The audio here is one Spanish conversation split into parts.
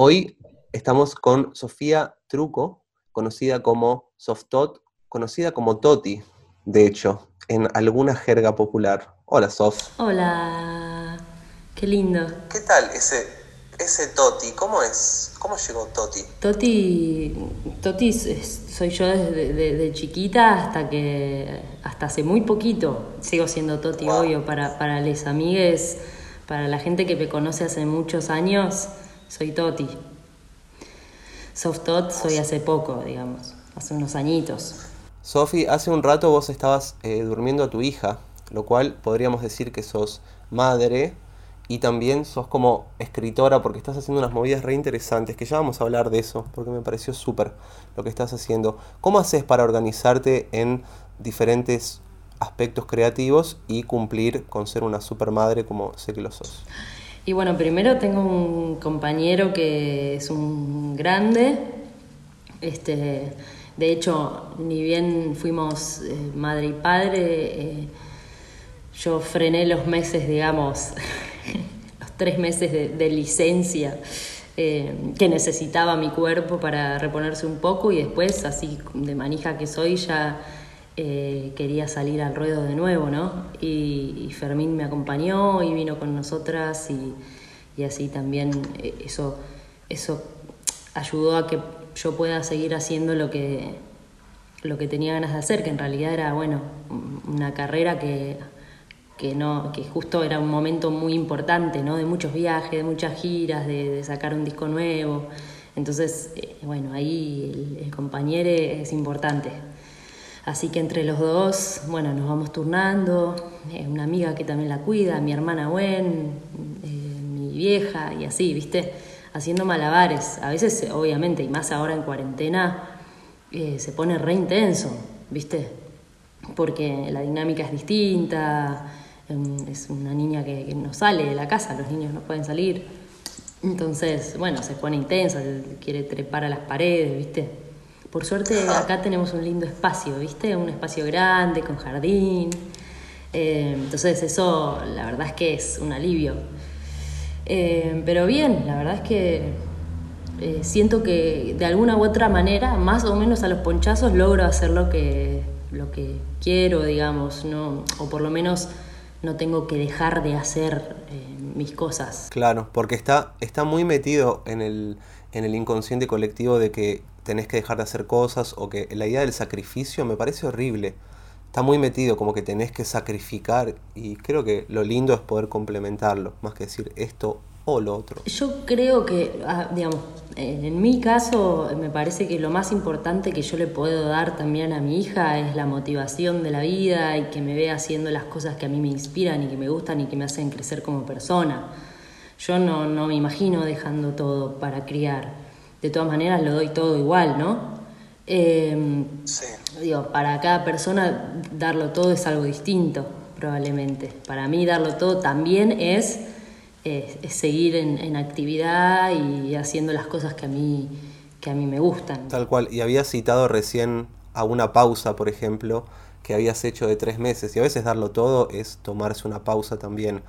Hoy estamos con Sofía Truco, conocida como Softot, conocida como Toti, de hecho, en alguna jerga popular. Hola, Sof. Hola, qué lindo. ¿Qué tal ese, ese Toti? ¿Cómo es? ¿Cómo llegó Toti? Toti, Toti soy yo desde chiquita hasta que, hasta hace muy poquito, sigo siendo Toti, obvio, para, para les amigues, para la gente que me conoce hace muchos años, soy Toti. Soft Tot soy hace poco, digamos, hace unos añitos. Sofi, hace un rato vos estabas eh, durmiendo a tu hija, lo cual podríamos decir que sos madre y también sos como escritora porque estás haciendo unas movidas re interesantes, que ya vamos a hablar de eso, porque me pareció súper lo que estás haciendo. ¿Cómo haces para organizarte en diferentes aspectos creativos y cumplir con ser una super madre como sé que lo sos? Y bueno, primero tengo un compañero que es un grande, este, de hecho, ni bien fuimos eh, madre y padre, eh, yo frené los meses, digamos, los tres meses de, licencia eh, que necesitaba mi cuerpo para reponerse un poco y después, así de manija que soy, ya eh, quería salir al ruedo de nuevo, ¿no? Y, Fermín me acompañó y vino con nosotras y, así también eh, eso, eso ayudó a que yo pueda seguir haciendo lo que, lo que tenía ganas de hacer, que en realidad era, bueno, una carrera que, que, no, que justo era un momento muy importante, ¿no? De muchos viajes, de muchas giras, de, sacar un disco nuevo. Entonces, eh, bueno, ahí el, el compañero es importante. Así que entre los dos, bueno, nos vamos turnando. Eh, una amiga que también la cuida, mi hermana Gwen, eh, mi vieja y así, ¿viste? Haciendo malabares. A veces, obviamente, y más ahora en cuarentena, eh, se pone re intenso, ¿viste? Porque la dinámica es distinta. Em, es una niña que, que no sale de la casa, los niños no pueden salir. Entonces, bueno, se pone intensa, quiere trepar a las paredes, ¿viste? Por suerte acá tenemos un lindo espacio, ¿viste? Un espacio grande, con jardín. Eh, entonces eso la verdad es que es un alivio. Eh, pero bien, la verdad es que eh, siento que de alguna u otra manera, más o menos a los ponchazos, logro hacer lo que, lo que quiero, digamos, ¿no? o por lo menos no tengo que dejar de hacer mis cosas. Claro, porque está, está muy metido en el, en el inconsciente colectivo de que tenés que dejar de hacer cosas o que la idea del sacrificio me parece horrible. Está muy metido como que tenés que sacrificar y creo que lo lindo es poder complementarlo, más que decir esto o lo otro. Yo creo que, ah, digamos, en mi caso me parece que lo más importante que yo le puedo dar también a mi hija es la motivación de la vida y que me vea haciendo las cosas que a mí me inspiran y que me gustan y que me hacen crecer como persona. Yo no, no me imagino dejando todo para criar de todas maneras lo doy todo igual, ¿no? Em, sí. Digo, para cada persona darlo todo es algo distinto, probablemente. Para mí darlo todo también es, seguir en, actividad y haciendo las cosas que a, mí, que a mí me gustan. Tal cual, y había citado recién a una pausa, por ejemplo, que habías hecho de tres meses, y a veces darlo todo es tomarse una pausa también,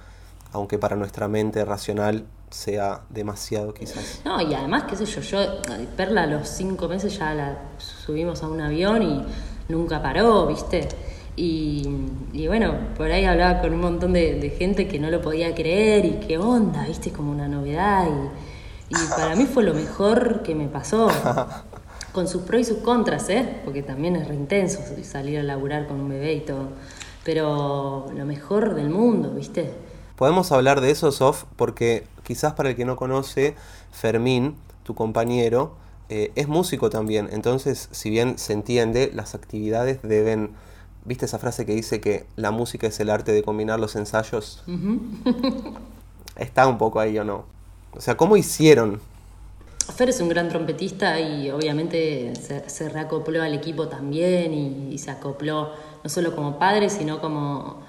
aunque para nuestra mente racional sea demasiado quizás. No, y además, qué sé yo, yo, Perla a los cinco meses ya la subimos a un avión y nunca paró, ¿viste? Y, bueno, por ahí hablaba con un montón de, gente que no lo podía creer y qué onda, ¿viste? Como una novedad. Y, y para mí fue lo mejor que me pasó. Con sus pros y sus contras, ¿eh? Porque también es re intenso salir a laburar con un bebé y todo. Pero lo mejor del mundo, ¿viste? Podemos hablar de eso, Sof, porque quizás para el que no conoce, Fermín, tu compañero, eh, es músico también. Entonces, si bien se entiende, las actividades deben... ¿Viste esa frase que dice que la música es el arte de combinar los ensayos? Está un poco ahí o no. O sea, ¿cómo hicieron? Fer es un gran trompetista y obviamente se, reacopló al equipo también y se acopló no solo como padre, sino como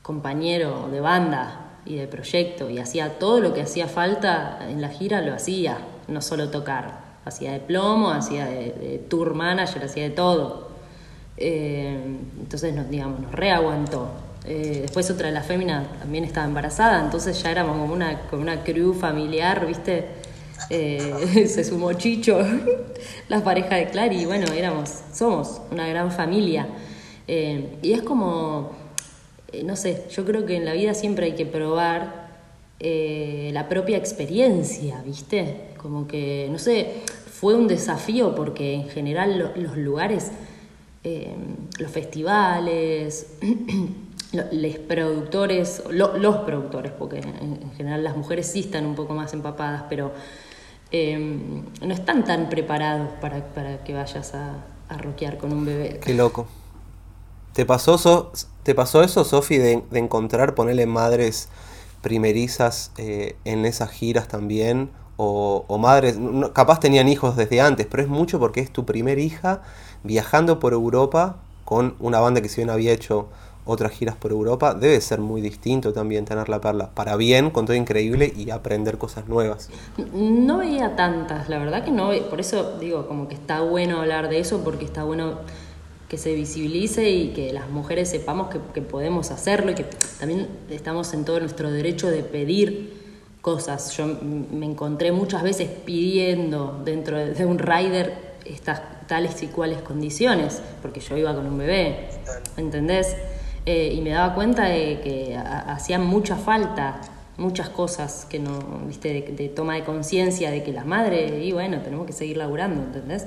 compañero de banda y de proyecto y hacía todo lo que hacía falta en la gira, lo hacía, no solo tocar. Hacía de plomo, hacía de, tour manager, hacía de todo. Eh, entonces, nos, digamos, nos reaguantó. Eh, después otra de las féminas también estaba embarazada, entonces ya éramos como una, como una crew familiar, ¿viste? eh, se sumó Chicho, la pareja de Clary, y bueno, éramos, somos una gran familia. Y es como, no sé, yo creo que en la vida siempre hay que probar la propia experiencia, ¿viste? Como que, no sé, fue un desafío porque en general los lugares, los festivales, los productores, los productores, porque en, general las mujeres sí están un poco más empapadas, pero Em, no están tan preparados para, para que vayas a, a con un bebé. Qué loco. ¿Te pasó, ¿te pasó eso, Sofi, de, encontrar, ponerle madres primerizas eh, en esas giras también? O, madres, capaz tenían hijos desde antes, pero es mucho porque es tu primer hija viajando por Europa con una banda que si bien había hecho otras giras por Europa, debe ser muy distinto también tener la perla, para bien, con todo increíble y aprender cosas nuevas. No veía tantas, la verdad que no, por eso digo, como que está bueno hablar de eso, porque está bueno que se visibilice y que las mujeres sepamos que, podemos hacerlo y que también estamos en todo nuestro derecho de pedir cosas. Yo me encontré muchas veces pidiendo dentro de un rider estas tales y cuales condiciones, porque yo iba con un bebé, ¿entendés? Eh, y me daba cuenta de que hacían mucha falta muchas cosas que no, viste, de, toma de conciencia de que la madre, y bueno, tenemos que seguir laburando, ¿entendés?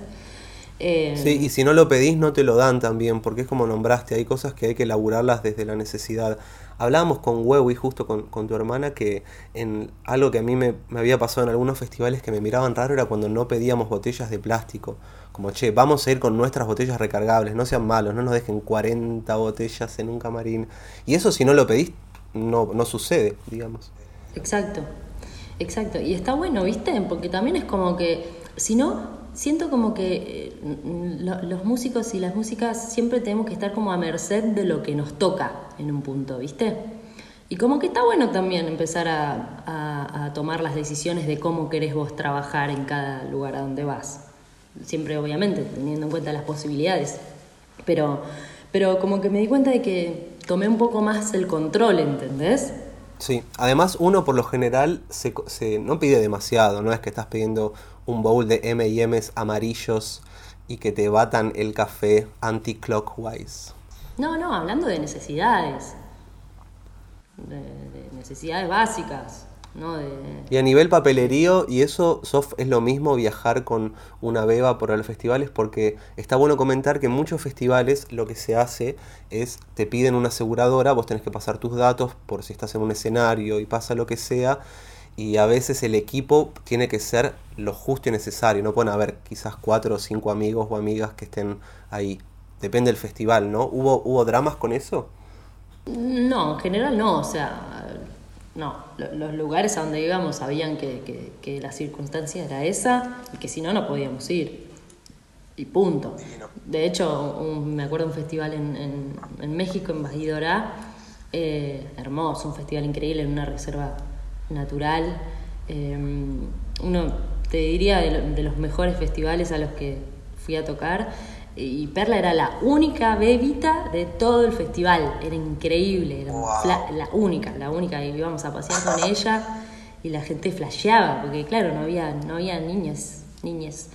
Eh, sí, y si no lo pedís no te lo dan también, porque es como nombraste, hay cosas que hay que laburarlas desde la necesidad. Hablábamos con y justo con, con, tu hermana, que en algo que a mí me, me había pasado en algunos festivales que me miraban raro era cuando no pedíamos botellas de plástico como, che, vamos a ir con nuestras botellas recargables, no sean malos, no nos dejen 40 botellas en un camarín. Y eso si no lo pedís, no, no sucede, digamos. Exacto, exacto. Y está bueno, ¿viste? Porque también es como que, si no, siento como que eh, los músicos y las músicas siempre tenemos que estar como a merced de lo que nos toca en un punto, ¿viste? Y como que está bueno también empezar a, tomar las decisiones de cómo querés vos trabajar en cada lugar a donde vas siempre obviamente teniendo en cuenta las posibilidades, pero, pero como que me di cuenta de que tomé un poco más el control, ¿entendés? Sí, además uno por lo general se, se, no pide demasiado, no es que estás pidiendo un bowl de M&M's amarillos y que te batan el café anti-clockwise. No, no, hablando de necesidades, de necesidades básicas. Y a nivel papelerío, y eso, Sof, es lo mismo viajar con una beba por los festivales, porque está bueno comentar que en muchos festivales lo que se hace es, te piden una aseguradora, vos tenés que pasar tus datos por si estás en un escenario y pasa lo que sea, y a veces el equipo tiene que ser lo justo y necesario, no pueden haber quizás cuatro o cinco amigos o amigas que estén ahí. Depende del festival, ¿no? ¿Hubo, hubo dramas con eso? No, en general no, o sea, no, los lugares a donde íbamos sabían que, que, la circunstancia era esa y que si no, no podíamos ir. Y punto. De hecho, me acuerdo de un festival en, en, México, en Bajidorá, eh, hermoso, un festival increíble en una reserva natural. Em, uno, te diría, de los mejores festivales a los que fui a tocar y Perla era la única bebita de todo el festival, era increíble, era la, única, la única, y íbamos a pasear con ella y la gente flasheaba, porque claro, no había, no había niñas, niñas.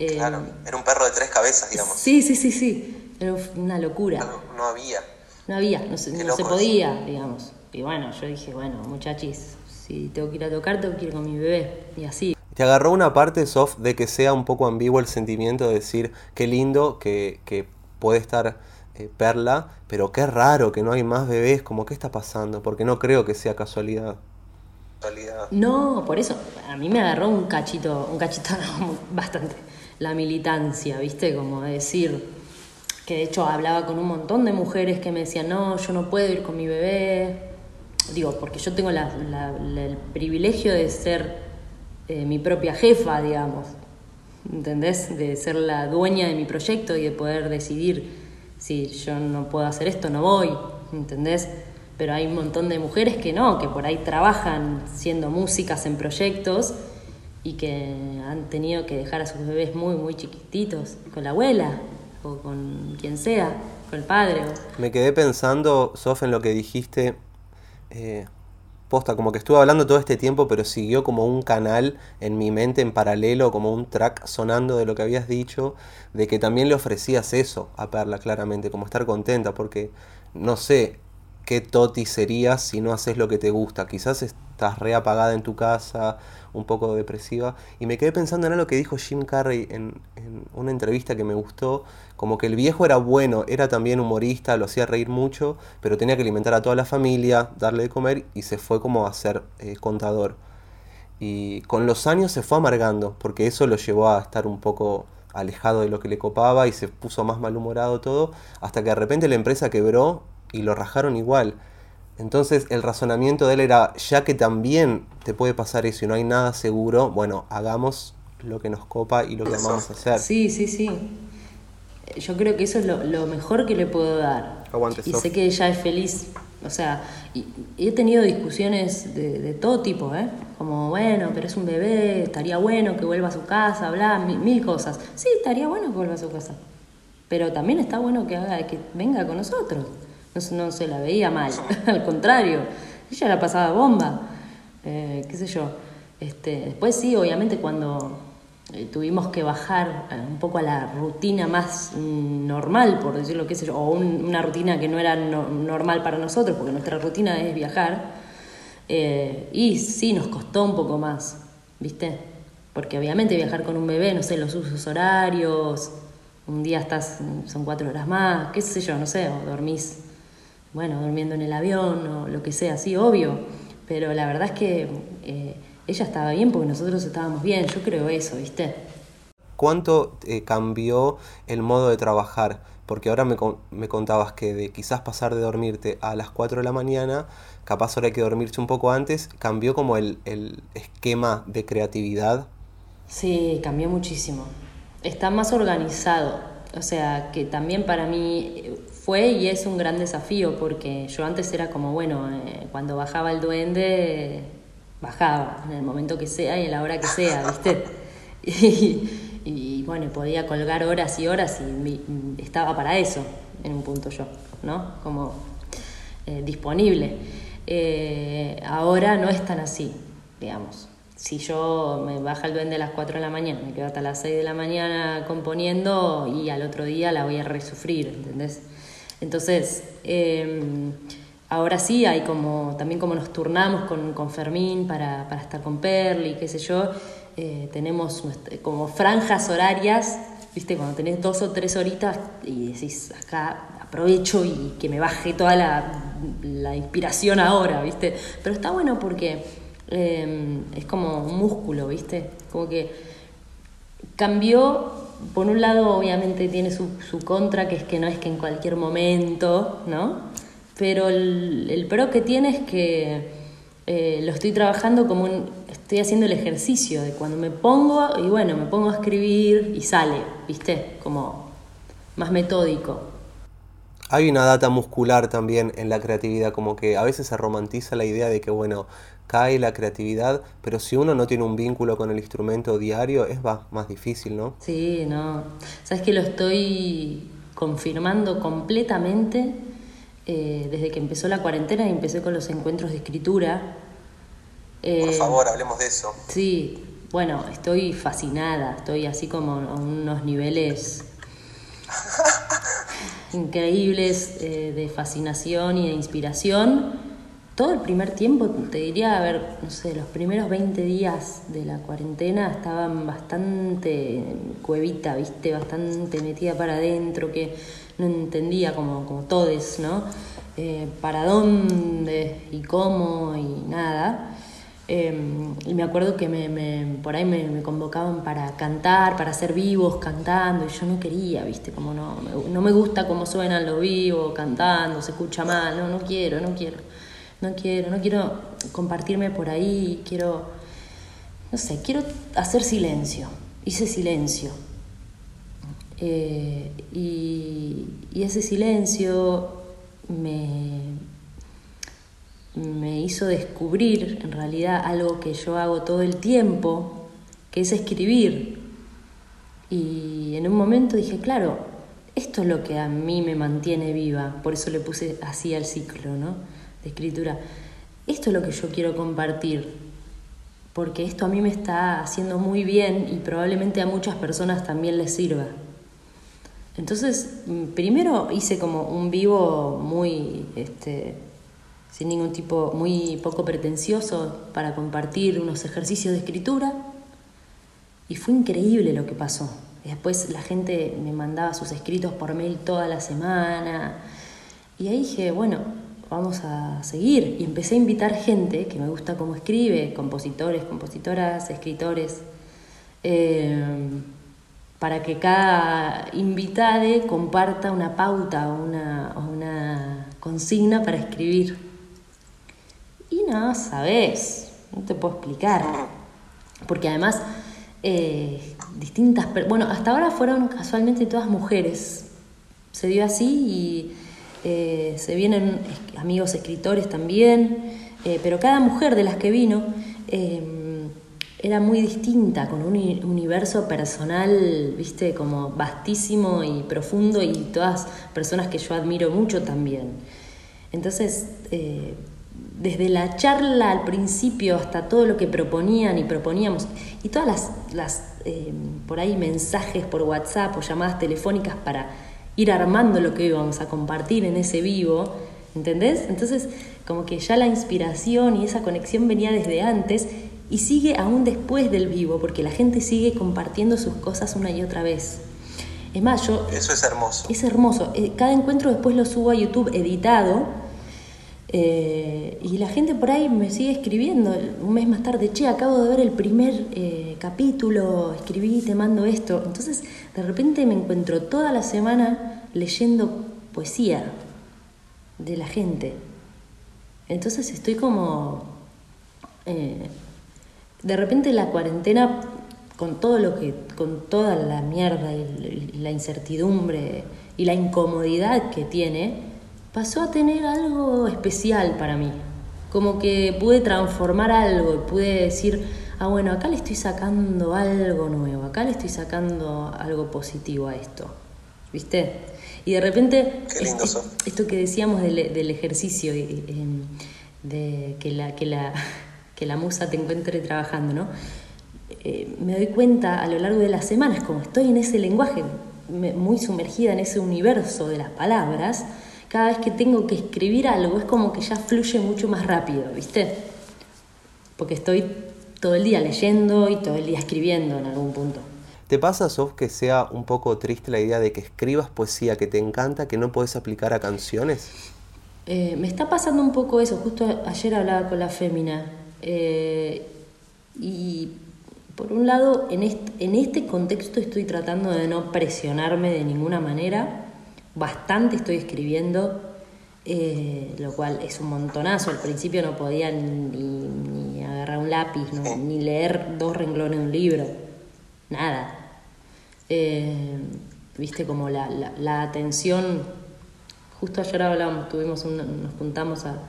Eh, claro, era un perro de tres cabezas, digamos. Sí, sí, sí, sí, era una locura. No, había. No había, no, se, no se podía, digamos. Y bueno, yo dije, bueno, muchachis, si tengo que ir a tocar, tengo que ir con mi bebé, y así. ¿Te agarró una parte, soft de que sea un poco ambiguo el sentimiento de decir, qué lindo que, que puede estar eh, Perla, pero qué raro que no hay más bebés, como qué está pasando? Porque no creo que sea casualidad. No, por eso, a mí me agarró un cachito, un cachito bastante, la militancia, ¿viste? Como decir, que de hecho hablaba con un montón de mujeres que me decían, no, yo no puedo ir con mi bebé. Digo, porque yo tengo el privilegio de ser eh, mi propia jefa, digamos, ¿entendés? De ser la dueña de mi proyecto y de poder decidir si yo no puedo hacer esto, no voy, ¿entendés? Pero hay un montón de mujeres que no, que por ahí trabajan siendo músicas en proyectos y que han tenido que dejar a sus bebés muy, muy chiquititos con la abuela o con quien sea, con el padre. Me quedé pensando, Sof, en lo que dijiste. Eh, posta, como que estuve hablando todo este tiempo, pero siguió como un canal en mi mente en paralelo, como un track sonando de lo que habías dicho, de que también le ofrecías eso a Perla, claramente, como estar contenta, porque no sé qué toti serías si no haces lo que te gusta. Quizás estás reapagada en tu casa, un poco depresiva. Y me quedé pensando en algo que dijo Jim Carrey en, en, una entrevista que me gustó, como que el viejo era bueno, era también humorista, lo hacía reír mucho, pero tenía que alimentar a toda la familia, darle de comer y se fue como a ser eh, contador. Y con los años se fue amargando, porque eso lo llevó a estar un poco alejado de lo que le copaba y se puso más malhumorado todo, hasta que de repente la empresa quebró y lo rajaron igual. Entonces el razonamiento de él era, ya que también te puede pasar eso y no hay nada seguro, bueno, hagamos lo que nos copa y lo que vamos a hacer. Sí, sí, sí. Yo creo que eso es lo, mejor que le puedo dar. Aguante, y sé que ella es feliz. O sea, y, he tenido discusiones de, todo tipo, ¿eh? Como, bueno, pero es un bebé, estaría bueno que vuelva a su casa, bla, mil, cosas. Sí, estaría bueno que vuelva a su casa. Pero también está bueno que haga, que venga con nosotros no, se la veía mal, al contrario, ella la pasaba bomba, eh, qué sé yo. Este, después sí, obviamente cuando tuvimos que bajar eh, un poco a la rutina más mm, normal, por decirlo qué sé yo, o una rutina que no era normal para nosotros, porque nuestra rutina es viajar, y sí nos costó un poco más, ¿viste? Porque obviamente viajar con un bebé, no sé, los usos horarios, un día estás, son cuatro horas más, qué sé yo, no sé, o dormís bueno, durmiendo en el avión o lo que sea, sí, obvio, pero la verdad es que eh, ella estaba bien porque nosotros estábamos bien, yo creo eso, ¿viste? ¿Cuánto eh, cambió el modo de trabajar? Porque ahora me, me, contabas que de quizás pasar de dormirte a las 4 de la mañana, capaz ahora hay que dormirse un poco antes, cambió como el, el esquema de creatividad. Sí, cambió muchísimo. Está más organizado. O sea, que también para mí fue y es un gran desafío porque yo antes era como, bueno, eh, cuando bajaba el duende, bajaba en el momento que sea y en la hora que sea, ¿viste? Y, bueno, podía colgar horas y horas y estaba para eso en un punto yo, ¿no? Como eh, disponible. Eh, ahora no es tan así, digamos. Si yo me baja el duende a las 4 de la mañana, me quedo hasta las 6 de la mañana componiendo y al otro día la voy a resufrir, ¿entendés? Entonces, em, ahora sí hay como, también como nos turnamos con, Fermín para, estar con Perli, qué sé yo, eh, tenemos como franjas horarias, viste, cuando tenés dos o tres horitas y decís, acá aprovecho y que me baje toda la, inspiración ahora, viste. Pero está bueno porque em, es como un músculo, viste, como que cambió por un lado obviamente tiene su, contra, que es que no es que en cualquier momento, ¿no? Pero el, pro que tiene es que eh, lo estoy trabajando como un, estoy haciendo el ejercicio de cuando me pongo, y bueno, me pongo a escribir y sale, ¿viste? Como más metódico. Hay una data muscular también en la creatividad, como que a veces se romantiza la idea de que, bueno, cae la creatividad, pero si uno no tiene un vínculo con el instrumento diario, es más difícil, ¿no? Sí, no. Sabes que lo estoy confirmando completamente eh, desde que empezó la cuarentena y empecé con los encuentros de escritura. Por eh, favor, hablemos de eso. Sí, bueno, estoy fascinada, estoy así como a unos niveles increíbles eh, de fascinación y de inspiración todo el primer tiempo, te diría, a ver, no sé, los primeros 20 días de la cuarentena estaban bastante cuevita, viste, bastante metida para adentro, que no entendía como, como todes, ¿no? Eh, para dónde y cómo y nada. Em, y me acuerdo que me, por ahí me, convocaban para cantar, para ser vivos cantando, y yo no quería, ¿viste? Como no, no me gusta cómo suenan los vivos cantando, se escucha mal, no, no quiero, no quiero no quiero, no quiero compartirme por ahí, quiero, no sé, quiero hacer silencio. Hice silencio. Eh, y, ese silencio me, me hizo descubrir en realidad algo que yo hago todo el tiempo, que es escribir. Y en un momento dije, claro, esto es lo que a mí me mantiene viva, por eso le puse así al ciclo, ¿no? de escritura. esto es lo que yo quiero compartir, porque esto a mí me está haciendo muy bien y probablemente a muchas personas también les sirva. Entonces, mm, primero hice como un vivo muy, este, sin ningún tipo, muy poco pretencioso para compartir unos ejercicios de escritura. Y fue increíble lo que pasó. Después la gente me mandaba sus escritos por mail toda la semana. Y ahí dije, bueno, vamos a seguir. Y empecé a invitar gente que me gusta cómo escribe, compositores, compositoras, escritores. Eh, para que cada invitade comparta una pauta o una, una consigna para escribir. Y no, sabes, no te puedo explicar. Porque además, eh, distintas, bueno, hasta ahora fueron casualmente todas mujeres. Se dio así y eh, se vienen amigos escritores también, eh, pero cada mujer de las que vino era muy distinta, con un universo personal, viste, como vastísimo y profundo y todas personas que yo admiro mucho también. Entonces, eh, desde la charla al principio hasta todo lo que proponían y proponíamos, y todas las, las eh, por ahí mensajes por WhatsApp o llamadas telefónicas para ir armando lo que íbamos a compartir en ese vivo, ¿entendés? Entonces, como que ya la inspiración y esa conexión venía desde antes y sigue aún después del vivo, porque la gente sigue compartiendo sus cosas una y otra vez. Es más, yo... Eso es hermoso. Es hermoso. Eh, cada encuentro después lo subo a YouTube editado eh, y la gente por ahí me sigue escribiendo un mes más tarde, che, acabo de ver el primer eh, capítulo, escribí, te mando esto. Entonces, de repente me encuentro toda la semana leyendo poesía de la gente. Entonces estoy como de repente la cuarentena, con todo lo que, con toda la mierda y la incertidumbre y la incomodidad que tiene, pasó a tener algo especial para mí. Como que pude transformar algo, pude decir, ah, bueno, acá le estoy sacando algo nuevo, acá le estoy sacando algo positivo a esto. ¿Viste? Y de repente, esto, que decíamos del, ejercicio, de que la, que la que la musa te encuentre trabajando, ¿no? Eh, me doy cuenta a lo largo de las semanas, como estoy en ese lenguaje, muy sumergida en ese universo de las palabras, cada vez que tengo que escribir algo es como que ya fluye mucho más rápido, ¿viste? Porque estoy todo el día leyendo y todo el día escribiendo en algún punto. ¿Te pasa, Sof, que sea un poco triste la idea de que escribas poesía que te encanta, que no puedes aplicar a canciones? Eh, me está pasando un poco eso. Justo ayer hablaba con la fémina eh, y por un lado, en este, contexto estoy tratando de no presionarme de ninguna manera. Bastante estoy escribiendo, eh, lo cual es un montonazo. Al principio no podía ni, agarrar un lápiz, ni leer dos renglones de un libro. Nada. Eh, viste como la, atención. Justo ayer hablábamos, tuvimos nos juntamos a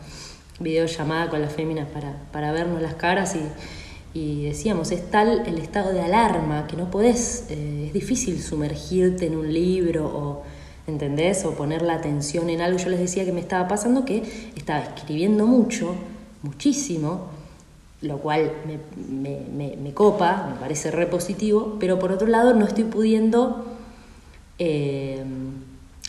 videollamada con las féminas para, para vernos las caras y, y, decíamos, es tal el estado de alarma que no podés, eh, es difícil sumergirte en un libro o, ¿entendés? O poner la atención en algo. Yo les decía que me estaba pasando que estaba escribiendo mucho, muchísimo, lo cual me, me, me, copa, me parece re positivo, pero por otro lado no estoy pudiendo... Eh,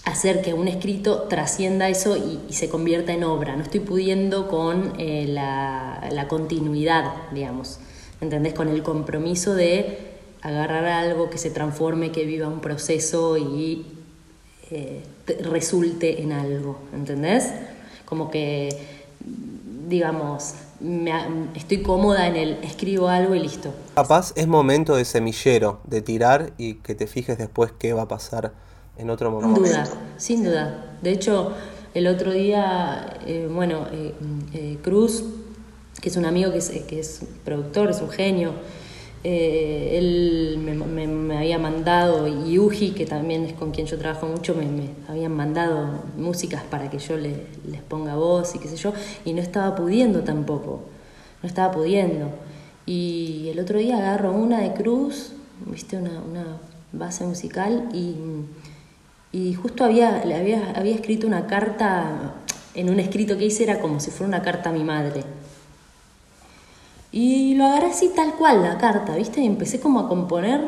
hacer que un escrito trascienda eso y, se convierta en obra. No estoy pudiendo con eh, la, continuidad, digamos, ¿entendés? Con el compromiso de agarrar algo que se transforme, que viva un proceso y eh, resulte en algo, ¿entendés? Como que, digamos, estoy cómoda en el escribo algo y listo. Capaz es momento de semillero, de tirar y que te fijes después qué va a pasar en otro momento. Sin duda, sin duda. De hecho, el otro día, eh, bueno, eh, eh, Cruz, que es un amigo que es, que es productor, es un genio, él me, había mandado, y Uji, que también es con quien yo trabajo mucho, me, me habían mandado músicas para que yo le, les ponga voz y qué sé yo, y no estaba pudiendo tampoco, no estaba pudiendo. Y el otro día agarro una de Cruz, viste, una, una base musical, y y justo había, le había, había escrito una carta, en un escrito que hice era como si fuera una carta a mi madre. Y lo agarré así tal cual la carta, ¿viste? Y empecé como a componer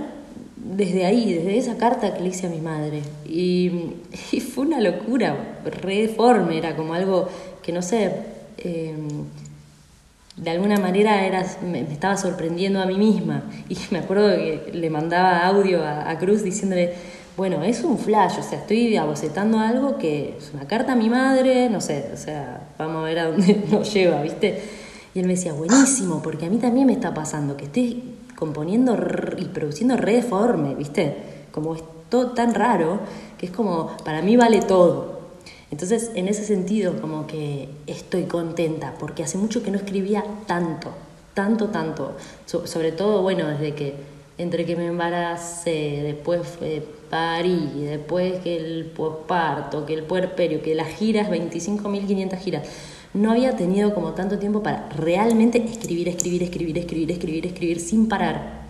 desde ahí, desde esa carta que le hice a mi madre. Y, fue una locura, re deforme, era como algo que no sé, em, de alguna manera era, me, estaba sorprendiendo a mí misma. Y me acuerdo que le mandaba audio a, a Cruz diciéndole, bueno, es un flash, o sea, estoy abocetando algo que es una carta a mi madre, no sé, o sea, vamos a ver a dónde nos lleva, ¿viste? Y él me decía, buenísimo, porque a mí también me está pasando, que estoy componiendo y produciendo re deforme, ¿viste? Como es todo tan raro, que es como, para mí vale todo. Entonces, en ese sentido, como que estoy contenta, porque hace mucho que no escribía tanto, tanto, tanto. sobre todo, bueno, desde que entre que me embaracé, después parí, después que el posparto, que el puerperio, que las giras, 25.500 giras. No había tenido como tanto tiempo para realmente escribir, escribir, escribir, escribir, escribir, escribir sin parar.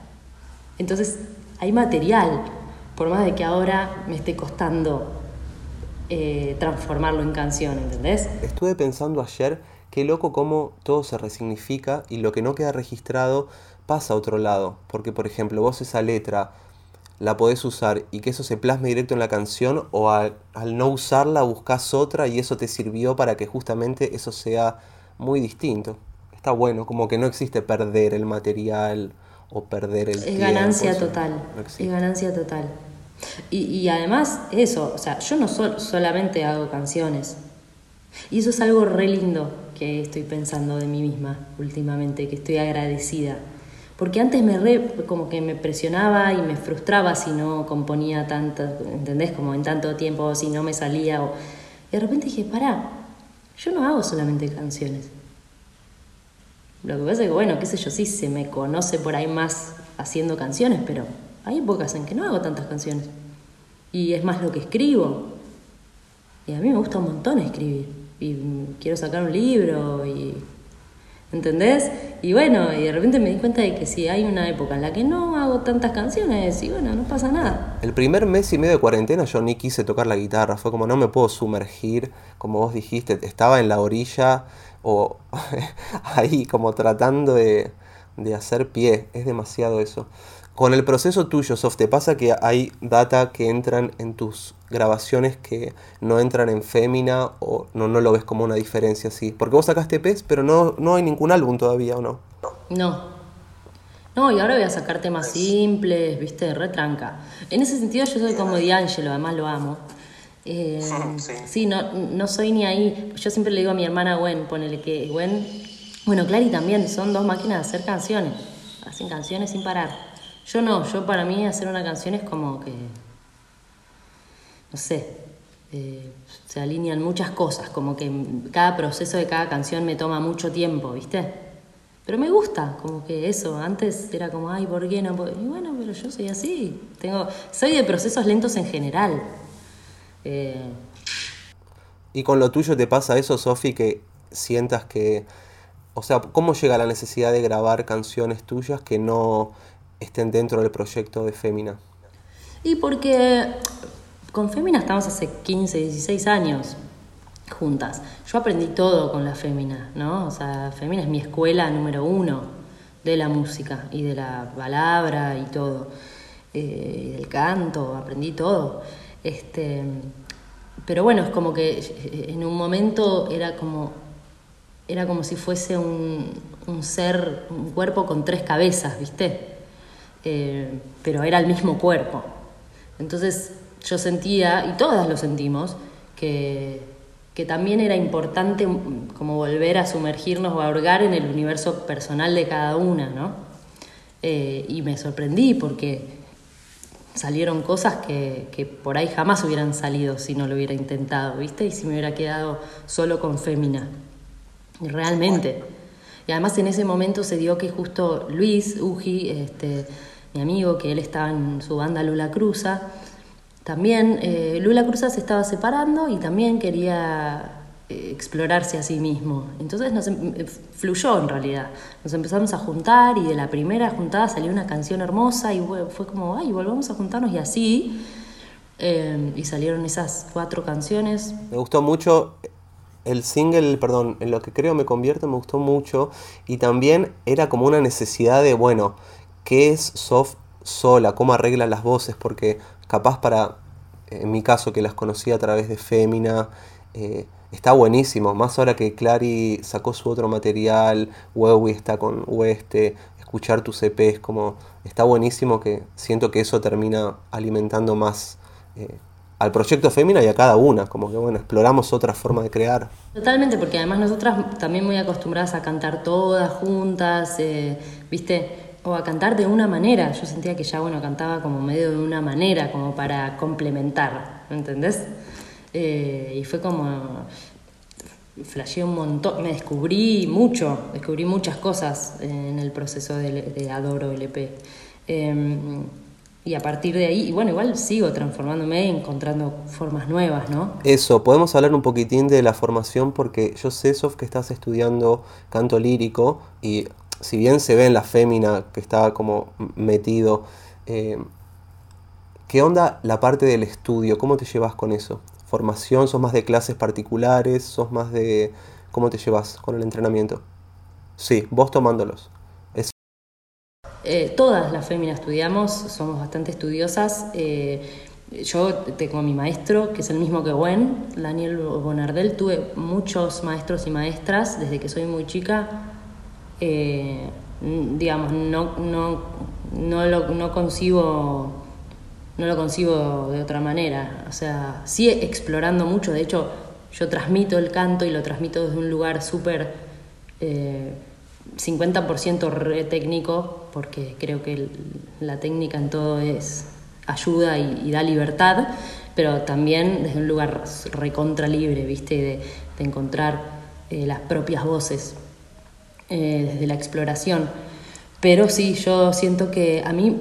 Entonces hay material, por más de que ahora me esté costando eh, transformarlo en canción, ¿entendés? Estuve pensando ayer, qué loco cómo todo se resignifica y lo que no queda registrado pasa a otro lado, porque por ejemplo vos esa letra la podés usar y que eso se plasme directo en la canción o al, no usarla buscas otra y eso te sirvió para que justamente eso sea muy distinto. Está bueno, como que no existe perder el material o perder el... Es ganancia total, es ganancia total. Y, además eso, o sea, yo no solamente hago canciones. Y eso es algo re lindo que estoy pensando de mí misma últimamente, que estoy agradecida porque antes me re, como que me presionaba y me frustraba si no componía tanto, ¿entendés? Como en tanto tiempo, si no me salía. O... Y de repente dije, pará, yo no hago solamente canciones. Lo que pasa es que, bueno, qué sé yo, sí se me conoce por ahí más haciendo canciones, pero hay épocas en que no hago tantas canciones. Y es más lo que escribo. Y a mí me gusta un montón escribir. Y quiero sacar un libro y ¿Entendés? Y bueno, y de repente me di cuenta de que si hay una época en la que no hago tantas canciones, y bueno, no pasa nada. El primer mes y medio de cuarentena yo ni quise tocar la guitarra, fue como no me puedo sumergir, como vos dijiste, estaba en la orilla o ahí como tratando de, de hacer pie, es demasiado eso. Con el proceso tuyo, Sof, ¿te pasa que hay data que entran en tus grabaciones que no entran en Fémina o no, no lo ves como una diferencia así? Porque vos sacaste PES, pero no, no hay ningún álbum todavía, ¿o no? No. No, y ahora voy a sacar temas simples, viste, retranca. En ese sentido yo soy como D'Angelo, además lo amo. Eh, sí, no, no soy ni ahí. Yo siempre le digo a mi hermana Gwen, ponele que Gwen, bueno, Clary también, son dos máquinas de hacer canciones. Hacen canciones sin parar. Yo no, yo para mí hacer una canción es como que, no sé, eh, se alinean muchas cosas, como que cada proceso de cada canción me toma mucho tiempo, ¿viste? Pero me gusta, como que eso, antes era como, ay, ¿por qué no? Y bueno, pero yo soy así, tengo, soy de procesos lentos en general. Eh, ¿Y con lo tuyo te pasa eso, Sofi, que sientas que, o sea, ¿cómo llega la necesidad de grabar canciones tuyas que no estén dentro del proyecto de Fémina? Y porque con Fémina estamos hace 15, 16 años juntas. Yo aprendí todo con la Fémina, ¿no? O sea, Fémina es mi escuela número uno de la música y de la palabra y todo. Eh, del canto, aprendí todo. Este, pero bueno, es como que en un momento era como, era como si fuese un, un ser, un cuerpo con tres cabezas, ¿viste? Eh, pero era el mismo cuerpo. Entonces yo sentía, y todas lo sentimos, que, que también era importante como volver a sumergirnos o a hurgar en el universo personal de cada una, ¿no? Eh, y me sorprendí porque salieron cosas que, que, por ahí jamás hubieran salido si no lo hubiera intentado, ¿viste? Y si me hubiera quedado solo con Fémina. Realmente. Y además en ese momento se dio que justo Luis Uji, este, mi amigo, que él estaba en su banda Lula Cruza. También eh, Lula Cruza se estaba separando y también quería eh, explorarse a sí mismo. Entonces nos em, eh, fluyó en realidad. Nos empezamos a juntar y de la primera juntada salió una canción hermosa y fue como, ay, volvamos a juntarnos y así. y salieron esas cuatro canciones. Me gustó mucho el single, perdón, en lo que creo me convierto me gustó mucho y también era como una necesidad de, bueno, ¿qué es soft sola? ¿Cómo arregla las voces? Porque capaz para, en mi caso que las conocí a través de Fémina, eh, está buenísimo, más ahora que Clary sacó su otro material, Wewi está con Oeste, escuchar tus EPs, como está buenísimo que siento que eso termina alimentando más eh, al proyecto Fémina y a cada una, como que bueno, exploramos otra forma de crear. Totalmente, porque además nosotras también muy acostumbradas a cantar todas juntas, eh, viste, o a cantar de una manera. Yo sentía que ya, bueno, cantaba como medio de una manera, como para complementar, ¿entendés? Eh, y fue como, flasheé un montón, me descubrí mucho, descubrí muchas cosas en el proceso de, Adoro LP. Em, y a partir de ahí, y bueno, igual sigo transformándome, encontrando formas nuevas, ¿no? Eso, podemos hablar un poquitín de la formación porque yo sé, Sof, que estás estudiando canto lírico y si bien se ve en la fémina que está como metido, eh, ¿qué onda la parte del estudio? ¿Cómo te llevas con eso? ¿Formación? ¿Sos más de clases particulares? ¿Sos más de... ¿Cómo te llevas con el entrenamiento? Sí, vos tomándolos. Eh, todas las féminas estudiamos, somos bastante estudiosas. Eh, yo tengo a mi maestro, que es el mismo que Gwen, Daniel Bonardel. Tuve muchos maestros y maestras desde que soy muy chica. Eh, digamos, no, no, no, lo, no concibo no lo concibo de otra manera. O sea, sí explorando mucho. De hecho, yo transmito el canto y lo transmito desde un lugar súper 50% re técnico, porque creo que la técnica en todo es ayuda y, da libertad, pero también desde un lugar recontra libre, ¿viste? De, encontrar eh, las propias voces, eh, desde la exploración. Pero sí, yo siento que a mí,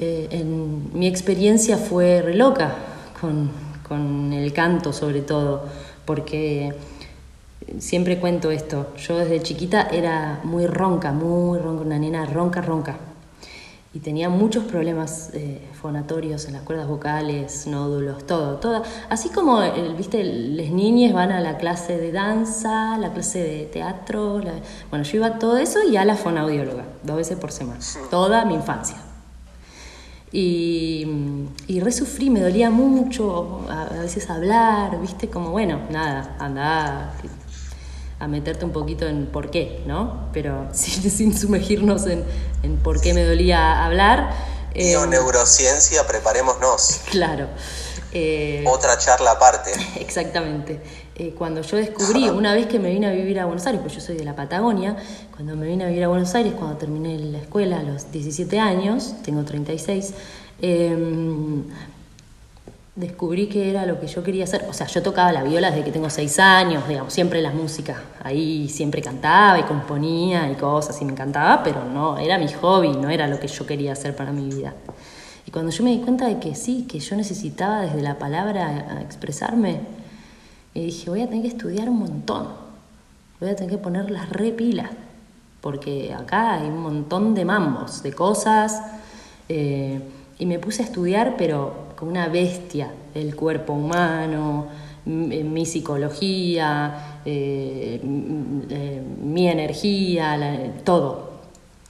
eh, en mi experiencia fue re loca con, con el canto sobre todo, porque siempre cuento esto. Yo desde chiquita era muy ronca, muy ronca, una nena ronca, ronca. Y tenía muchos problemas eh, fonatorios en las cuerdas vocales, nódulos, todo, todo. Así como, viste, las niñas van a la clase de danza, la clase de teatro. Bueno, yo iba a todo eso y a la fonaudióloga, dos veces por semana, toda mi infancia. Y, y resufrí, me dolía mucho a, a veces hablar, viste, como, bueno, nada, anda, a meterte un poquito en por qué, ¿no? Pero sin, sin sumergirnos en, en, por qué me dolía hablar. Eh, neurociencia, preparémonos. Claro. Eh, Otra charla aparte. Exactamente. Eh, cuando yo descubrí, una vez que me vine a vivir a Buenos Aires, pues yo soy de la Patagonia, cuando me vine a vivir a Buenos Aires, cuando terminé la escuela a los 17 años, tengo 36, eh, descubrí que era lo que yo quería hacer. O sea, yo tocaba la viola desde que tengo seis años, digamos, siempre la música. Ahí siempre cantaba y componía y cosas y me encantaba, pero no, era mi hobby, no era lo que yo quería hacer para mi vida. Y cuando yo me di cuenta de que sí, que yo necesitaba desde la palabra expresarme, y dije, voy a tener que estudiar un montón, voy a tener que poner las repilas, porque acá hay un montón de mambos, de cosas. Eh, y me puse a estudiar, pero una bestia, el cuerpo humano, eh, mi psicología, eh, eh, mi energía, todo,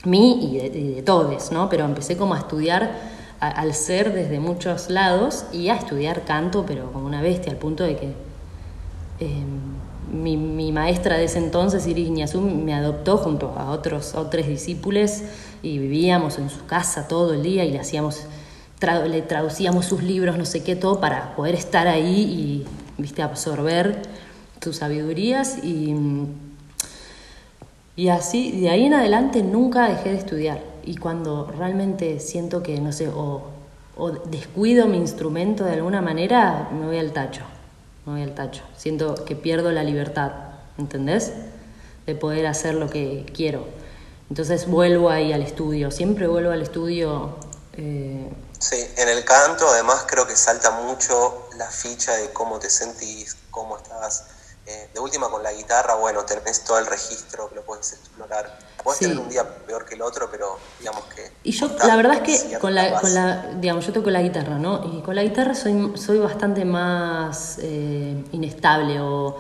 mí y de, todos, ¿no? Pero empecé como a estudiar al ser desde muchos lados y a estudiar canto, pero como una bestia, al punto de que mi, mi, maestra de ese entonces, Iris me adoptó junto a otros, otros discípulos y vivíamos en su casa todo el día y le hacíamos le traducíamos sus libros, no sé qué, todo para poder estar ahí y viste absorber sus sabidurías y, y así de ahí en adelante nunca dejé de estudiar y cuando realmente siento que no sé o, descuido mi instrumento de alguna manera me voy al tacho me voy al tacho siento que pierdo la libertad ¿entendés? de poder hacer lo que quiero entonces vuelvo ahí al estudio, siempre vuelvo al estudio. Eh... Sí, en el canto además creo que salta mucho la ficha de cómo te sentís, cómo estás. Eh, de última con la guitarra, bueno, tenés todo el registro que lo puedes explorar. Puedes tener un día peor que el otro, pero digamos que... Y yo, la verdad es que con la, con la, digamos, yo toco la guitarra, ¿no? Y con la guitarra soy, soy bastante más eh, inestable o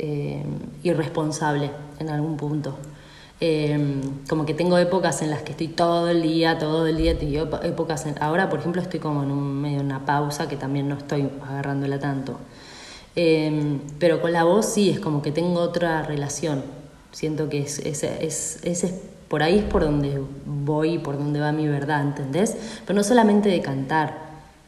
eh, irresponsable en algún punto. Eh, como que tengo épocas en las que estoy todo el día, todo el día, tengo épocas ahora por ejemplo estoy como en un medio una pausa que también no estoy agarrándola tanto. Eh, pero con la voz sí, es como que tengo otra relación. Siento que es, es, es, es, por ahí es por donde voy, por donde va mi verdad, ¿entendés? Pero no solamente de cantar,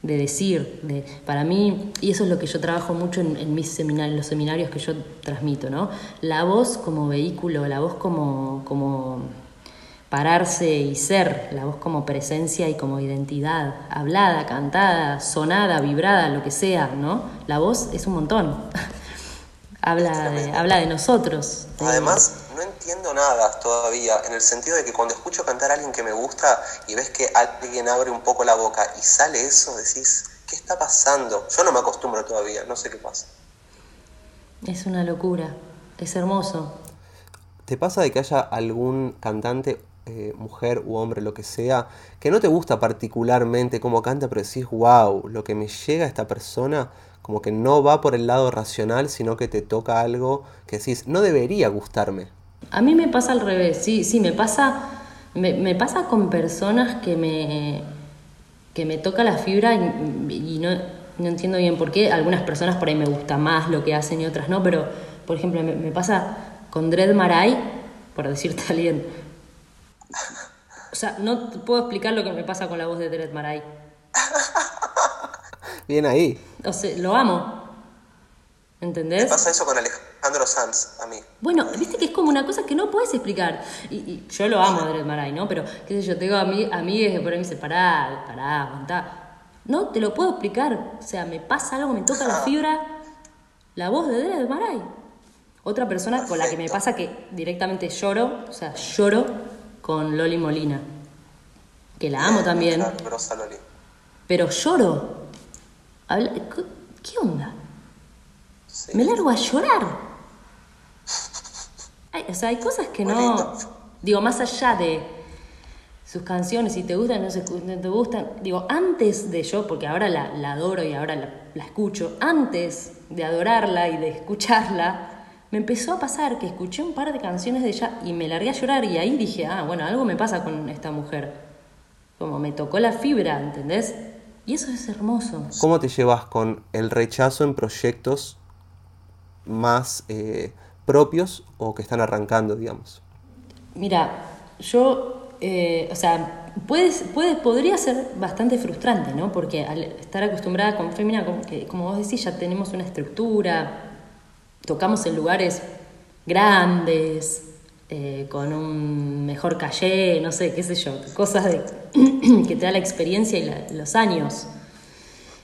de decir, de, para mí, y eso es lo que yo trabajo mucho en, mis seminarios, los seminarios que yo transmito, ¿no? La voz como vehículo, la voz como, como pararse y ser, la voz como presencia y como identidad, hablada, cantada, sonada, vibrada, lo que sea, ¿no? La voz es un montón. habla, de, habla de nosotros. Además, no entiendo nada todavía, en el sentido de que cuando escucho cantar a alguien que me gusta y ves que alguien abre un poco la boca y sale eso, decís, ¿qué está pasando? Yo no me acostumbro todavía, no sé qué pasa. Es una locura, es hermoso. ¿Te pasa de que haya algún cantante, eh, mujer u hombre, lo que sea, que no te gusta particularmente cómo canta, pero decís, wow, lo que me llega a esta persona como que no va por el lado racional, sino que te toca algo que decís, no debería gustarme. A mí me pasa al revés, sí, sí, me pasa, me, pasa con personas que me, que me toca la fibra y, no, entiendo bien por qué. Algunas personas por ahí me gusta más lo que hacen y otras no, pero por ejemplo me, pasa con Dred Maray, por decirte a alguien. O sea, no te puedo explicar lo que me pasa con la voz de Dred Maray. Bien ahí. O sea, lo amo. ¿Entendés? Me pasa eso con Alejandro Sanz, a mí. Bueno, viste que es como una cosa que no puedes explicar. Y, yo lo amo a Dred Maray, ¿no? Pero, qué sé yo, tengo a mí, a mí que por ahí me dice, pará, pará, aguantá. No, te lo puedo explicar. O sea, me pasa algo, me toca la fibra, la voz de Dred Maray. Otra persona con la que me pasa que directamente lloro, o sea, lloro con Loli Molina. Que la amo también. Loli. Pero lloro. ¿Qué onda? Me largo a llorar. O sea, hay cosas que no. Digo, más allá de sus canciones, si te gustan no te gustan. Digo, antes de yo, porque ahora la, adoro y ahora la, escucho, antes de adorarla y de escucharla, me empezó a pasar que escuché un par de canciones de ella y me largué a llorar y ahí dije, ah, bueno, algo me pasa con esta mujer. Como me tocó la fibra, ¿entendés? Y eso es hermoso. ¿Cómo te llevas con el rechazo en proyectos más eh, propios o que están arrancando, digamos? Mira, yo, eh, o sea, puedes, puede, podría ser bastante frustrante, ¿no? Porque al estar acostumbrada con Femina, como, vos decís, ya tenemos una estructura, tocamos en lugares grandes, eh, con un mejor calle, no sé, qué sé yo, cosas que te da la experiencia y los años,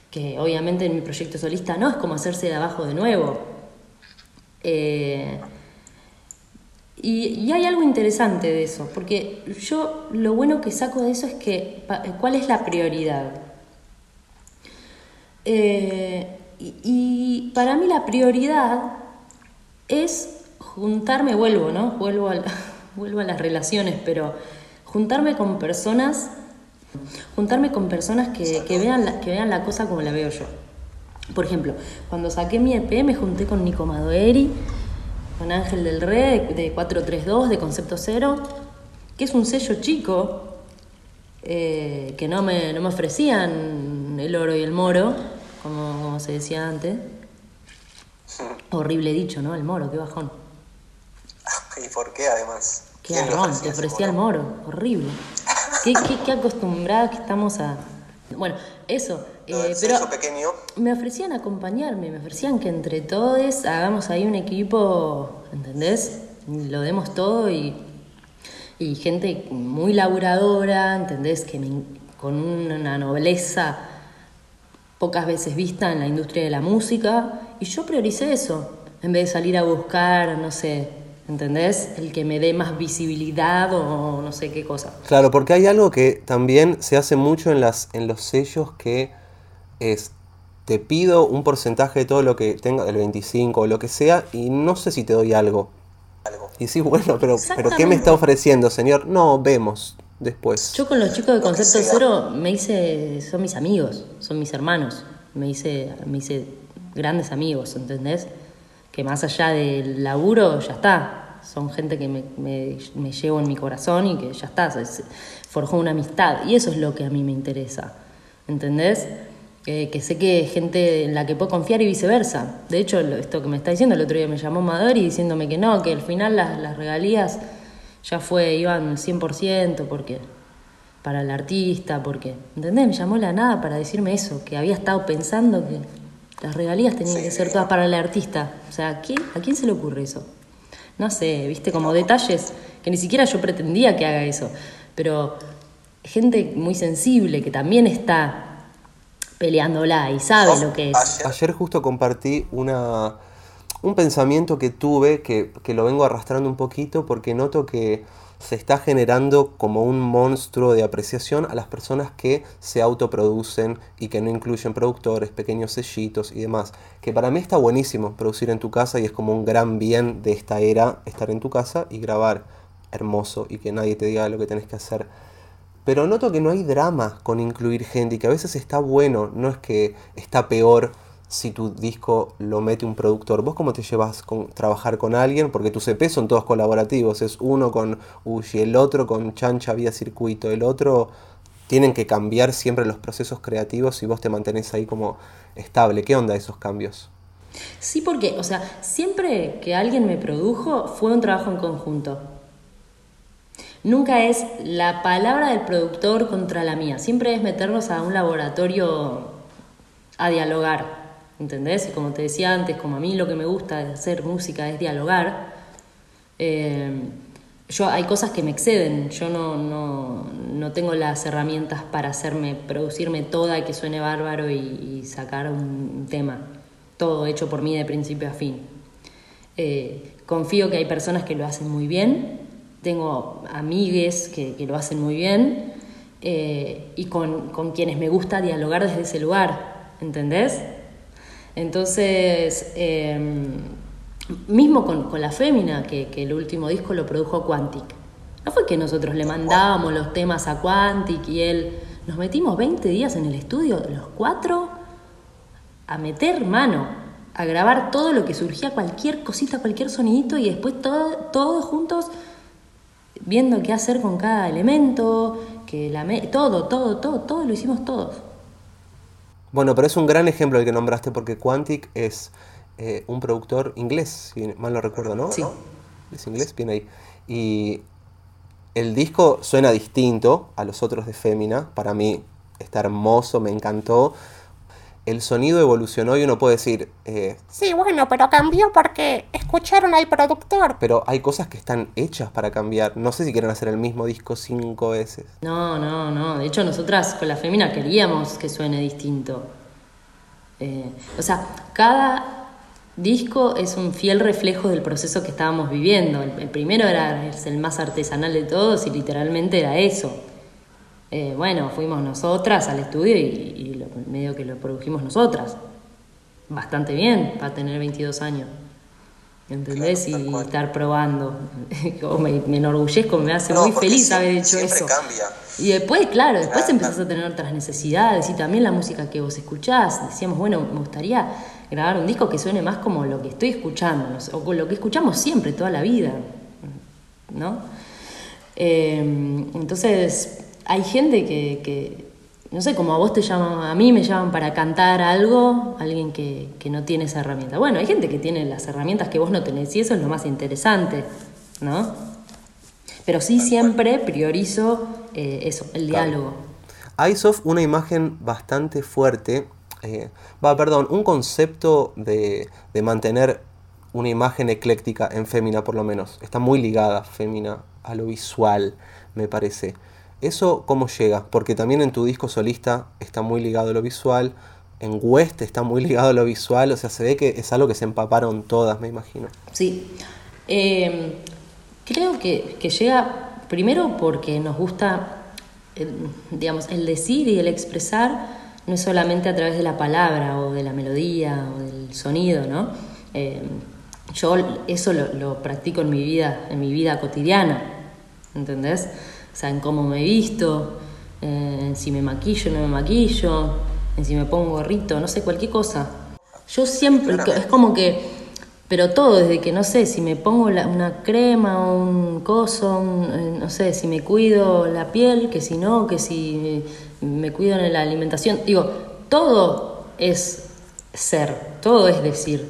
que obviamente en mi proyecto solista no es como hacerse de abajo de nuevo, eh, y, hay algo interesante de eso, porque yo lo bueno que saco de eso es que, ¿cuál es la prioridad? Eh, y, para mí la prioridad es juntarme, vuelvo, ¿no? Vuelvo a, vuelvo a las relaciones, pero juntarme con personas, juntarme con personas que, que, vean la, que vean la cosa como la veo yo. Por ejemplo, cuando saqué mi EP me junté con Nico Madoeri, con Ángel del Rey de 432, de Concepto Cero, que es un sello chico, eh, que no me, no me ofrecían el oro y el moro, como, se decía antes. Horrible dicho, ¿no? El moro, qué bajón. ¿Y por qué además? Qué bajón, te ofrecía el moro, horrible. qué, qué, qué acostumbrados que estamos a... Bueno, eso, eh, pero pequeño. me ofrecían acompañarme, me ofrecían que entre todos hagamos ahí un equipo, ¿entendés? Lo demos todo y, y gente muy laburadora, ¿entendés? Que con una nobleza pocas veces vista en la industria de la música. Y yo prioricé eso, en vez de salir a buscar, no sé, ¿entendés? El que me dé más visibilidad o no sé qué cosa. Claro, porque hay algo que también se hace mucho en, las, en los sellos que es, te pido un porcentaje de todo lo que tenga, el 25 o lo que sea, y no sé si te doy algo. Y sí, bueno, pero, pero ¿qué me está ofreciendo, señor? No, vemos después. Yo con los chicos de Concepto Cero me hice, son mis amigos, son mis hermanos, me hice, me hice grandes amigos, ¿entendés? que más allá del laburo, ya está. Son gente que me, me, llevo en mi corazón y que ya está, se forjó una amistad. Y eso es lo que a mí me interesa. ¿Entendés? Que sé que es gente en la que puedo confiar y viceversa. De hecho, esto que me está diciendo, el otro día me llamó Madori diciéndome que no, que al final las, las regalías ya fue, iban 100% porque para el artista, porque, ¿entendés? Me llamó la nada para decirme eso, que había estado pensando que las regalías tenían que ser todas para el artista. O sea, ¿a quién, ¿a quién se le ocurre eso? No sé, viste, como detalles que ni siquiera yo pretendía que haga eso. Pero gente muy sensible que también está peleándola y sabe lo que es. Ayer justo compartí una, un pensamiento que tuve que, que lo vengo arrastrando un poquito porque noto que se está generando como un monstruo de apreciación a las personas que se autoproducen y que no incluyen productores, pequeños sellitos y demás. Que para mí está buenísimo producir en tu casa y es como un gran bien de esta era estar en tu casa y grabar hermoso y que nadie te diga lo que tenés que hacer. Pero noto que no hay drama con incluir gente y que a veces está bueno, no es que está peor si tu disco lo mete un productor. ¿Vos cómo te llevas con trabajar con alguien? Porque tus EP son todos colaborativos, es uno con Ushi, el otro con Chancha Vía Circuito, el otro tienen que cambiar siempre los procesos creativos y vos te mantenés ahí como estable. ¿Qué onda esos cambios? Sí, porque, o sea, siempre que alguien me produjo fue un trabajo en conjunto. Nunca es la palabra del productor contra la mía, siempre es meternos a un laboratorio a dialogar, ¿entendés? Y como te decía antes, como a mí lo que me gusta de hacer música es dialogar, eh, yo hay cosas que me exceden, yo no, no, tengo las herramientas para hacerme, producirme toda que suene bárbaro y, sacar un, tema, todo hecho por mí de principio a fin. Eh, confío que hay personas que lo hacen muy bien tengo amigues que, lo hacen muy bien eh, y con, quienes me gusta dialogar desde ese lugar, ¿entendés? Entonces, em, mismo con, La Fémina, que, el último disco lo produjo Quantic. No fue que nosotros le mandábamos los temas a Quantic y él... Nos metimos 20 días en el estudio, los cuatro, a meter mano, a grabar todo lo que surgía, cualquier cosita, cualquier sonidito y después todo, todos juntos viendo qué hacer con cada elemento, que la todo, todo, todo, todo lo hicimos todos. Bueno, pero es un gran ejemplo el que nombraste porque Quantic es eh, un productor inglés, si mal no recuerdo, ¿no? Sí. Es inglés, bien ahí. Y el disco suena distinto a los otros de Fémina. Para mí está hermoso, me encantó el sonido evolucionó y uno puede decir... Eh, sí, bueno, pero cambió porque escucharon al productor. Pero hay cosas que están hechas para cambiar. No sé si quieren hacer el mismo disco cinco veces. No, no, no. De hecho, nosotras con la Femina queríamos que suene distinto. Eh, o sea, cada disco es un fiel reflejo del proceso que estábamos viviendo. El, primero era el más artesanal de todos y literalmente era eso. Eh, bueno, fuimos nosotras al estudio y, medio que lo produjimos nosotras. Bastante bien para tener 22 años. ¿Entendés? y estar probando. me, enorgullezco, me hace muy feliz haber hecho eso. Cambia. Y después, claro, después empezás a tener otras necesidades y también la música que vos escuchás. Decíamos, bueno, me gustaría grabar un disco que suene más como lo que estoy escuchando, o con lo que escuchamos siempre, toda la vida. ¿No? Eh, entonces, hay gente que, no sé, como a vos te llaman, a mí me llaman para cantar algo, alguien que, no tiene esa herramienta. Bueno, hay gente que tiene las herramientas que vos no tenés y eso es lo más interesante, ¿no? Pero sí siempre priorizo eh, eso, el diálogo. Hay soft una imagen bastante fuerte, eh, va, perdón, un concepto de, de mantener una imagen ecléctica en Fémina por lo menos. Está muy ligada Fémina a lo visual, me parece. ¿Eso cómo llega? Porque también en tu disco solista está muy ligado a lo visual, en West está muy ligado a lo visual, o sea, se ve que es algo que se empaparon todas, me imagino. Sí, em, creo que, llega primero porque nos gusta, digamos, el decir y el expresar no es solamente a través de la palabra o de la melodía o del sonido, ¿no? Em, yo eso lo, lo, practico en mi vida, en mi vida cotidiana, ¿entendés? O sea, en cómo me visto, en si me maquillo o no me maquillo, en si me pongo gorrito, no sé, cualquier cosa. Yo siempre, es como que Pero todo, desde que no sé, si me pongo la- una crema o un coso, un, eh, no sé, si me cuido la piel, que si no, que si me cuido en la alimentación. Digo, todo es ser, todo es decir.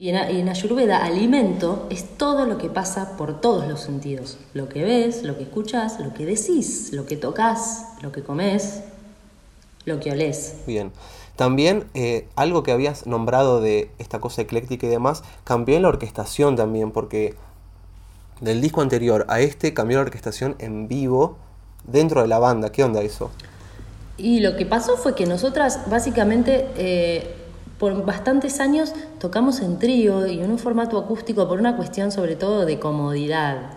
Y en, Ayurveda, alimento es todo lo que pasa por todos los sentidos. Lo que ves, lo que escuchas, lo que decís, lo que tocas, lo que comes, lo que olés. Bien. También eh, algo que habías nombrado de esta cosa ecléctica y demás, cambió en la orquestación también, porque del disco anterior a este cambió la orquestación en vivo dentro de la banda. ¿Qué onda eso? Y lo que pasó fue que nosotras básicamente eh, por bastantes años tocamos en trío y en un formato acústico por una cuestión sobre todo de comodidad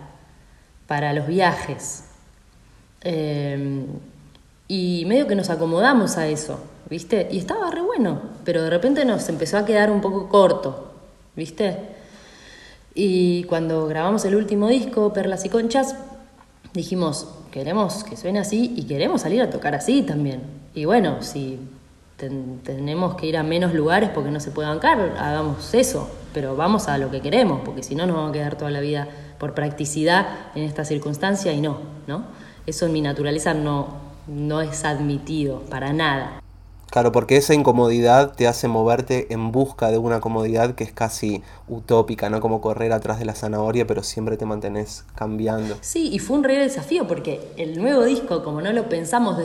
para los viajes. Eh, y medio que nos acomodamos a eso, ¿viste? Y estaba re bueno, pero de repente nos empezó a quedar un poco corto, ¿viste? Y cuando grabamos el último disco, Perlas y Conchas, dijimos, queremos que suene así y queremos salir a tocar así también. Y bueno, si ten- tenemos que ir a menos lugares porque no se puede bancar, hagamos eso, pero vamos a lo que queremos, porque si no nos vamos a quedar toda la vida por practicidad en esta circunstancia y no, ¿no? Eso en mi naturaleza no, no es admitido para nada. Claro, porque esa incomodidad te hace moverte en busca de una comodidad que es casi utópica, ¿no? Como correr atrás de la zanahoria, pero siempre te mantenés cambiando. Sí, y fue un re desafío porque el nuevo disco, como no lo pensamos,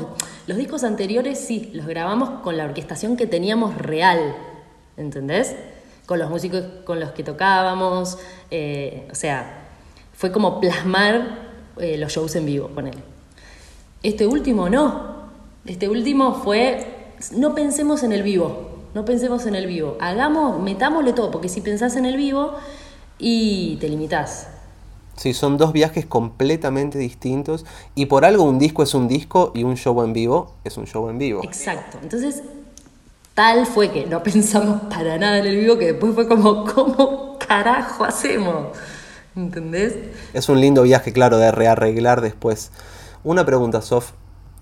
los discos anteriores sí, los grabamos con la orquestación que teníamos real, ¿entendés? Con los músicos con los que tocábamos, eh, o sea, fue como plasmar eh, los shows en vivo, ponele. Este último no, este último fue, no pensemos en el vivo, no pensemos en el vivo, hagamos, metámosle todo, porque si pensás en el vivo y te limitás, Sí, son dos viajes completamente distintos y por algo un disco es un disco y un show en vivo es un show en vivo. Exacto. Entonces, tal fue que no pensamos para nada en el vivo, que después fue como, ¿cómo carajo hacemos? ¿Entendés? Es un lindo viaje, claro, de rearreglar después. Una pregunta, Sof.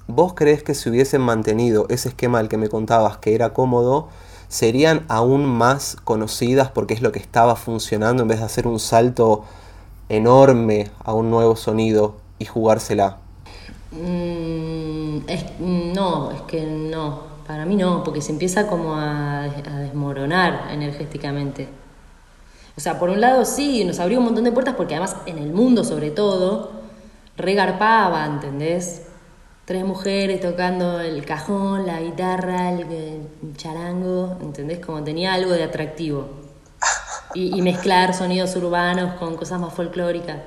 ¿Vos crees que si hubiesen mantenido ese esquema del que me contabas, que era cómodo, serían aún más conocidas porque es lo que estaba funcionando en vez de hacer un salto enorme a un nuevo sonido y jugársela? Mm, es- no, es que no, para mí no, porque se empieza como a, a desmoronar energéticamente. O sea, por un lado sí, nos abrió un montón de puertas porque además en el mundo sobre todo, regarpaba, ¿entendés? Tres mujeres tocando el cajón, la guitarra, el, el charango, ¿entendés? Como tenía algo de atractivo. Y, y mezclar sonidos urbanos con cosas más folclóricas.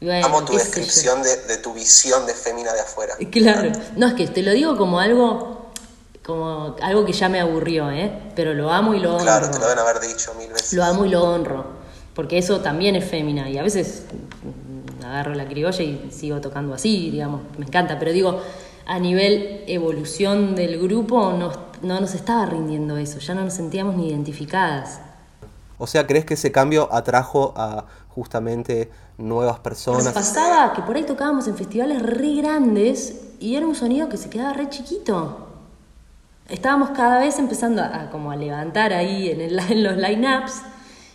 Bueno, Amo tu descripción de, de tu visión de fémina de afuera. Claro, no es que te lo digo como algo como algo que ya me aburrió, ¿eh? Pero lo amo y lo honro. Claro, te lo deben haber dicho mil veces. Lo amo y lo honro, porque eso también es fémina y a veces agarro la criolla y sigo tocando así, digamos, me encanta, pero digo, a nivel evolución del grupo no, no nos estaba rindiendo eso, ya no nos sentíamos ni identificadas. O sea, ¿crees que ese cambio atrajo a justamente nuevas Nos personas? pasaba que por ahí tocábamos en festivales re grandes y era un sonido que se quedaba re chiquito. Estábamos cada vez empezando a, a como a levantar ahí en, el- en los line-ups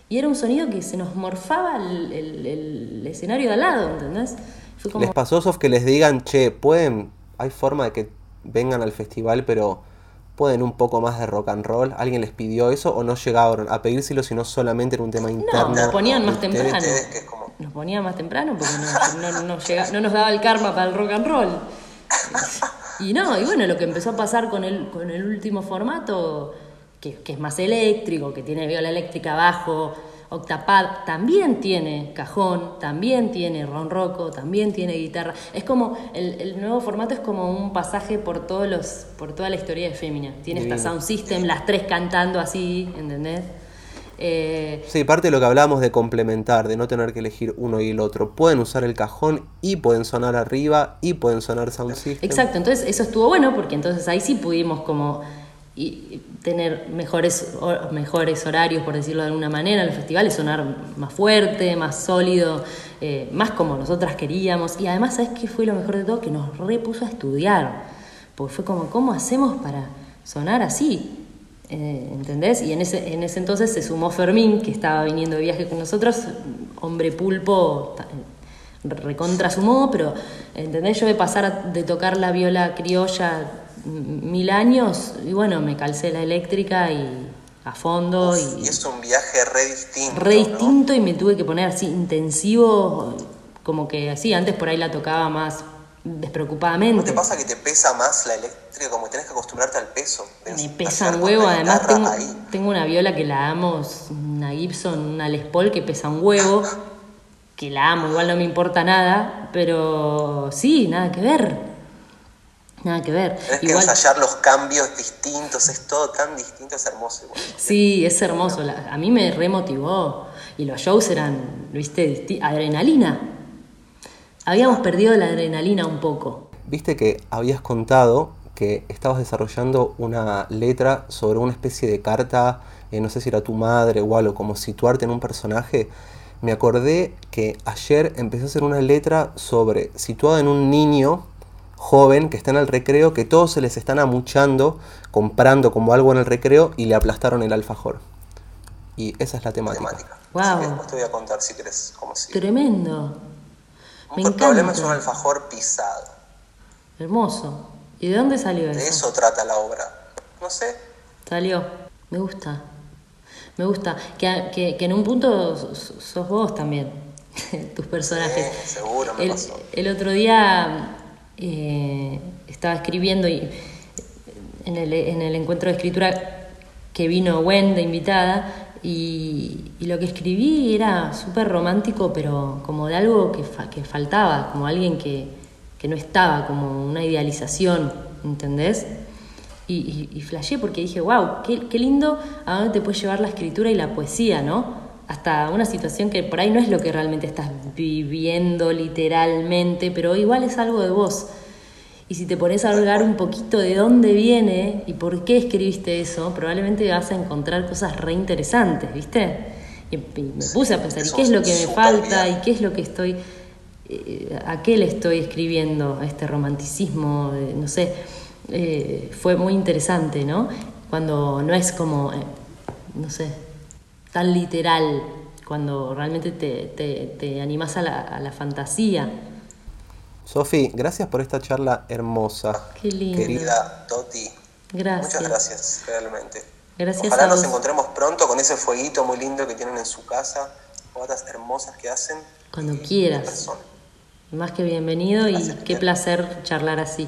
y era un sonido que se nos morfaba el, el- el escenario de al lado, ¿entendés? Fue como, ¿Les pasó, Sof, que les digan, che, pueden, hay forma de que vengan al festival, pero pueden un poco más de rock and roll? ¿Alguien les pidió eso o no llegaron a pedírselo, sino solamente era un tema interno? no, nos ponían más ustedes? temprano. Nos ponían más temprano porque no, no- no llega- no nos daba el karma para el rock and roll. Y no, y bueno, lo que empezó a pasar con el, con el último formato, que, que es más eléctrico, que tiene viola eléctrica abajo, octapad, también tiene cajón, también tiene ronroco, también tiene guitarra. Es como, el, el nuevo formato es como un pasaje por todos los, por toda la historia de Fémina. Tiene esta Divino. sound system, las tres cantando así, ¿entendés? Eh, Sí, parte de lo que hablábamos de complementar, de no tener que elegir uno y el otro. Pueden usar el cajón y pueden sonar arriba y pueden sonar sound system. Exacto, entonces eso estuvo bueno porque entonces ahí sí pudimos como y- tener mejores, mejores horarios, por decirlo de alguna manera, en los festivales, sonar más fuerte, más sólido, eh, más como nosotras queríamos. Y además, ¿sabes qué fue lo mejor de todo? Que nos repuso a estudiar, porque fue como, ¿cómo hacemos para sonar así? Eh, ¿Entendés? Y en ese, en ese entonces se sumó Fermín, que estaba viniendo de viaje con nosotros, hombre pulpo, recontra sumó, pero ¿entendés? Yo de pasar de tocar la viola criolla mil años, y bueno, me calcé la eléctrica y a fondo y, Y es un viaje re distinto. re ¿no? distinto y me tuve que poner así intensivo, como que así, antes por ahí la tocaba más ¿No despreocupadamente. te pasa que te pesa más la eléctrica? Como que tenés que acostumbrarte al peso. Me pesa un huevo, además tengo, tengo una viola que la amo, una Gibson, una Les Paul que pesa un huevo, que la amo, igual no me importa nada, pero sí, nada que ver. Nada que ver. Tenés que ensayar los cambios distintos, es todo tan distinto, es hermoso igual. sí, es hermoso, la- a mí me remotivó. Y los shows eran, viste, disti- adrenalina. Habíamos perdido la adrenalina un poco. Viste que habías contado que estabas desarrollando una letra sobre una especie de carta, eh, no sé si era tu madre o algo, como situarte en un personaje. Me acordé que ayer empecé a hacer una letra sobre, situada en un niño joven que está en el recreo, que todos se les están amuchando, comprando como algo en el recreo y le aplastaron el alfajor. Y esa es la temática. Wow. Así que después te voy a contar si querés cómo sigue. Tremendo. Me El problema es encanta. un alfajor pisado. Hermoso. ¿Y de dónde salió De eso? eso trata la obra. No sé, Salió. Me gusta. Me gusta. Que, que, que en un punto sos sos vos también. Tus personajes. Sí, seguro me el, pasó. el otro día eh, estaba escribiendo y en el, en el encuentro de escritura que vino Gwen invitada y, lo que escribí era súper romántico, pero como de algo que, fa- que faltaba, como alguien que, que no estaba, como una idealización, ¿entendés? Y, y, y flashé porque dije, wow, qué, qué lindo a dónde te puede llevar la escritura y la poesía, ¿no? Hasta una situación que por ahí no es lo que realmente estás viviendo literalmente, pero igual es algo de vos. Y si te pones a hablar un poquito de dónde viene y por qué escribiste eso, probablemente vas a encontrar cosas re interesantes, ¿viste? Y, me puse a pensar, ¿y qué es lo que me falta? ¿Y qué es lo que estoy... eh, ¿A qué le estoy escribiendo? Este romanticismo, de- no sé. Eh, fue muy interesante, ¿no? Cuando no es como, eh, no sé, tan literal, cuando realmente te, te, te animás a la, a la fantasía. Sofi, gracias por esta charla hermosa. Qué lindo. Querida Toti. Gracias. Muchas gracias, realmente. Gracias Ojalá a nos vos. encontremos pronto con ese fueguito muy lindo que tienen en su casa, fotos hermosas que hacen. Cuando y- quieras. persona. Más que bienvenido y qué placer charlar así.